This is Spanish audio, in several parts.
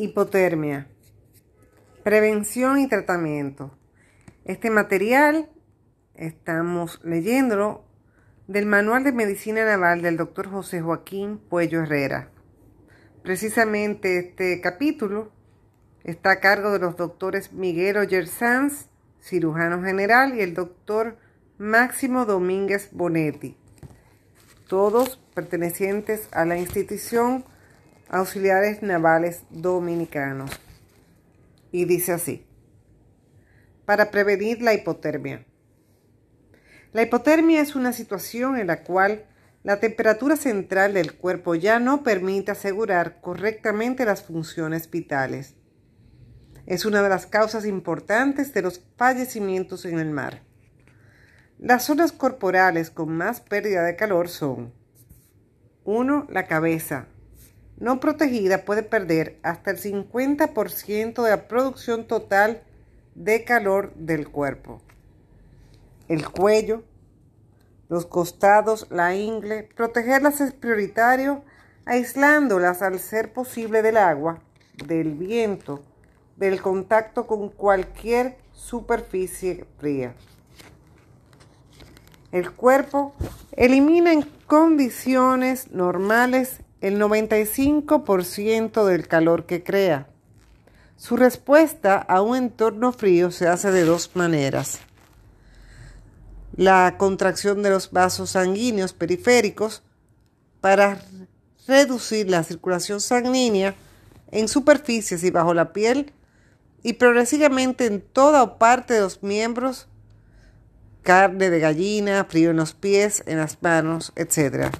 Hipotermia. Prevención y tratamiento. Este material estamos leyéndolo del Manual de Medicina Naval del Dr. José Joaquín Puello Herrera. Precisamente este capítulo está a cargo de los doctores Miguel Oyer cirujano general, y el doctor Máximo Domínguez Bonetti, todos pertenecientes a la institución auxiliares navales dominicanos. Y dice así, para prevenir la hipotermia. La hipotermia es una situación en la cual la temperatura central del cuerpo ya no permite asegurar correctamente las funciones vitales. Es una de las causas importantes de los fallecimientos en el mar. Las zonas corporales con más pérdida de calor son 1. La cabeza, no protegida puede perder hasta el 50% de la producción total de calor del cuerpo. El cuello, los costados, la ingle, protegerlas es prioritario aislándolas al ser posible del agua, del viento, del contacto con cualquier superficie fría. El cuerpo elimina en condiciones normales el 95% del calor que crea. Su respuesta a un entorno frío se hace de dos maneras. La contracción de los vasos sanguíneos periféricos para reducir la circulación sanguínea en superficies y bajo la piel y progresivamente en toda o parte de los miembros, carne de gallina, frío en los pies, en las manos, etc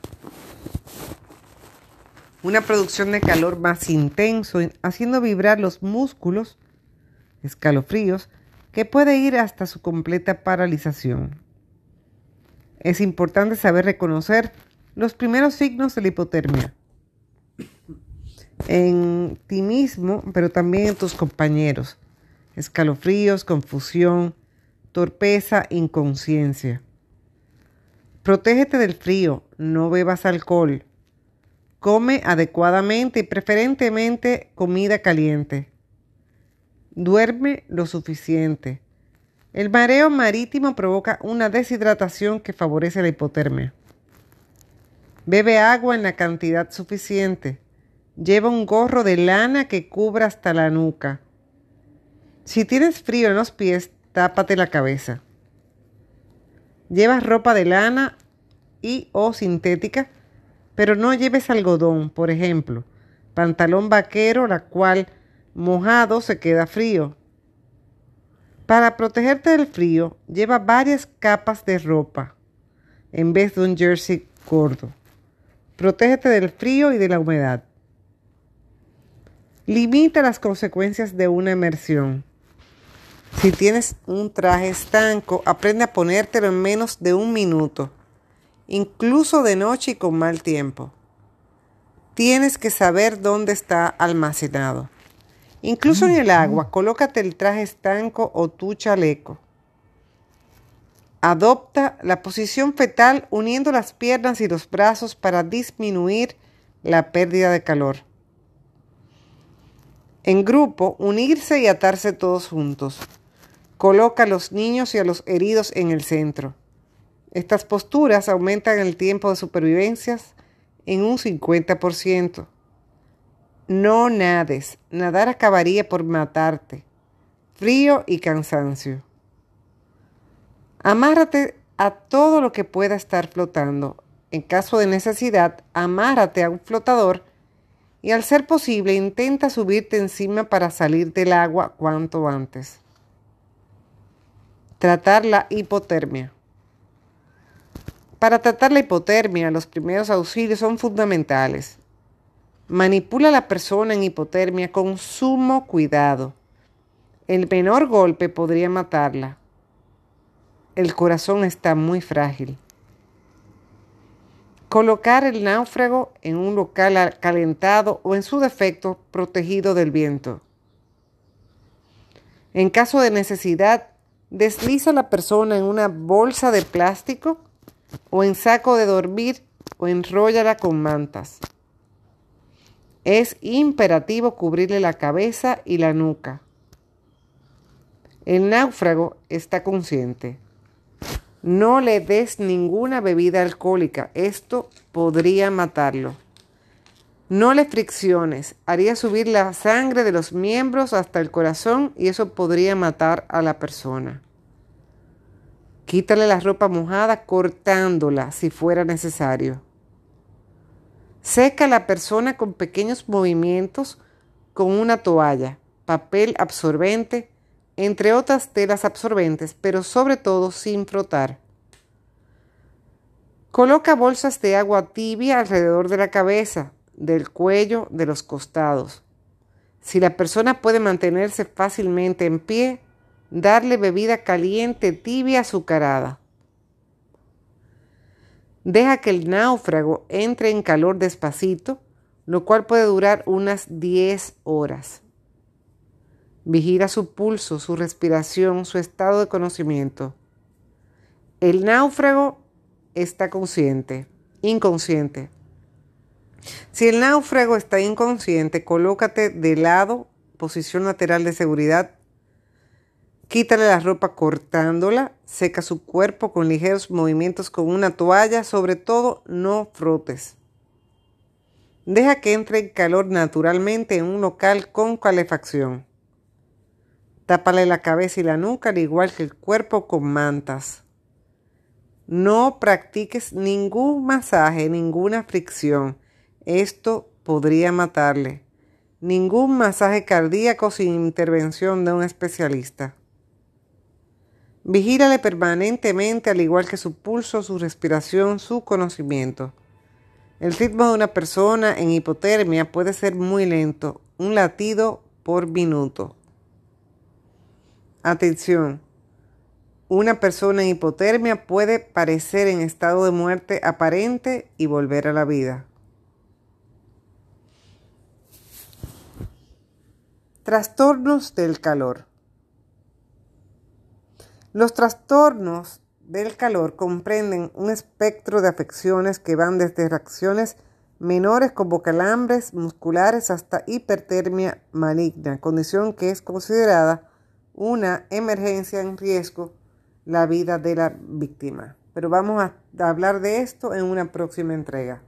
una producción de calor más intenso, haciendo vibrar los músculos, escalofríos, que puede ir hasta su completa paralización. Es importante saber reconocer los primeros signos de la hipotermia en ti mismo, pero también en tus compañeros. Escalofríos, confusión, torpeza, inconsciencia. Protégete del frío, no bebas alcohol, Come adecuadamente y preferentemente comida caliente. Duerme lo suficiente. El mareo marítimo provoca una deshidratación que favorece la hipotermia. Bebe agua en la cantidad suficiente. Lleva un gorro de lana que cubra hasta la nuca. Si tienes frío en los pies, tápate la cabeza. Lleva ropa de lana y o sintética pero no lleves algodón, por ejemplo, pantalón vaquero, la cual mojado se queda frío. Para protegerte del frío, lleva varias capas de ropa en vez de un jersey gordo. Protégete del frío y de la humedad. Limita las consecuencias de una emersión. Si tienes un traje estanco, aprende a ponértelo en menos de un minuto incluso de noche y con mal tiempo. Tienes que saber dónde está almacenado. Incluso en el agua, colócate el traje estanco o tu chaleco. Adopta la posición fetal uniendo las piernas y los brazos para disminuir la pérdida de calor. En grupo, unirse y atarse todos juntos. Coloca a los niños y a los heridos en el centro. Estas posturas aumentan el tiempo de supervivencia en un 50%. No nades, nadar acabaría por matarte. Frío y cansancio. Amárrate a todo lo que pueda estar flotando. En caso de necesidad, amárrate a un flotador y al ser posible intenta subirte encima para salir del agua cuanto antes. Tratar la hipotermia. Para tratar la hipotermia, los primeros auxilios son fundamentales. Manipula a la persona en hipotermia con sumo cuidado. El menor golpe podría matarla. El corazón está muy frágil. Colocar el náufrago en un local calentado o en su defecto protegido del viento. En caso de necesidad, desliza a la persona en una bolsa de plástico o en saco de dormir o enróllala con mantas. Es imperativo cubrirle la cabeza y la nuca. El náufrago está consciente. No le des ninguna bebida alcohólica. Esto podría matarlo. No le fricciones. Haría subir la sangre de los miembros hasta el corazón y eso podría matar a la persona. Quítale la ropa mojada cortándola si fuera necesario. Seca a la persona con pequeños movimientos con una toalla, papel absorbente, entre otras telas absorbentes, pero sobre todo sin frotar. Coloca bolsas de agua tibia alrededor de la cabeza, del cuello, de los costados. Si la persona puede mantenerse fácilmente en pie, darle bebida caliente, tibia, azucarada. Deja que el náufrago entre en calor despacito, lo cual puede durar unas 10 horas. Vigila su pulso, su respiración, su estado de conocimiento. El náufrago está consciente, inconsciente. Si el náufrago está inconsciente, colócate de lado, posición lateral de seguridad. Quítale la ropa cortándola, seca su cuerpo con ligeros movimientos con una toalla, sobre todo no frotes. Deja que entre el calor naturalmente en un local con calefacción. Tápale la cabeza y la nuca al igual que el cuerpo con mantas. No practiques ningún masaje, ninguna fricción. Esto podría matarle. Ningún masaje cardíaco sin intervención de un especialista. Vigílale permanentemente al igual que su pulso, su respiración, su conocimiento. El ritmo de una persona en hipotermia puede ser muy lento, un latido por minuto. Atención. Una persona en hipotermia puede parecer en estado de muerte aparente y volver a la vida. Trastornos del calor. Los trastornos del calor comprenden un espectro de afecciones que van desde reacciones menores como calambres musculares hasta hipertermia maligna, condición que es considerada una emergencia en riesgo la vida de la víctima. Pero vamos a hablar de esto en una próxima entrega.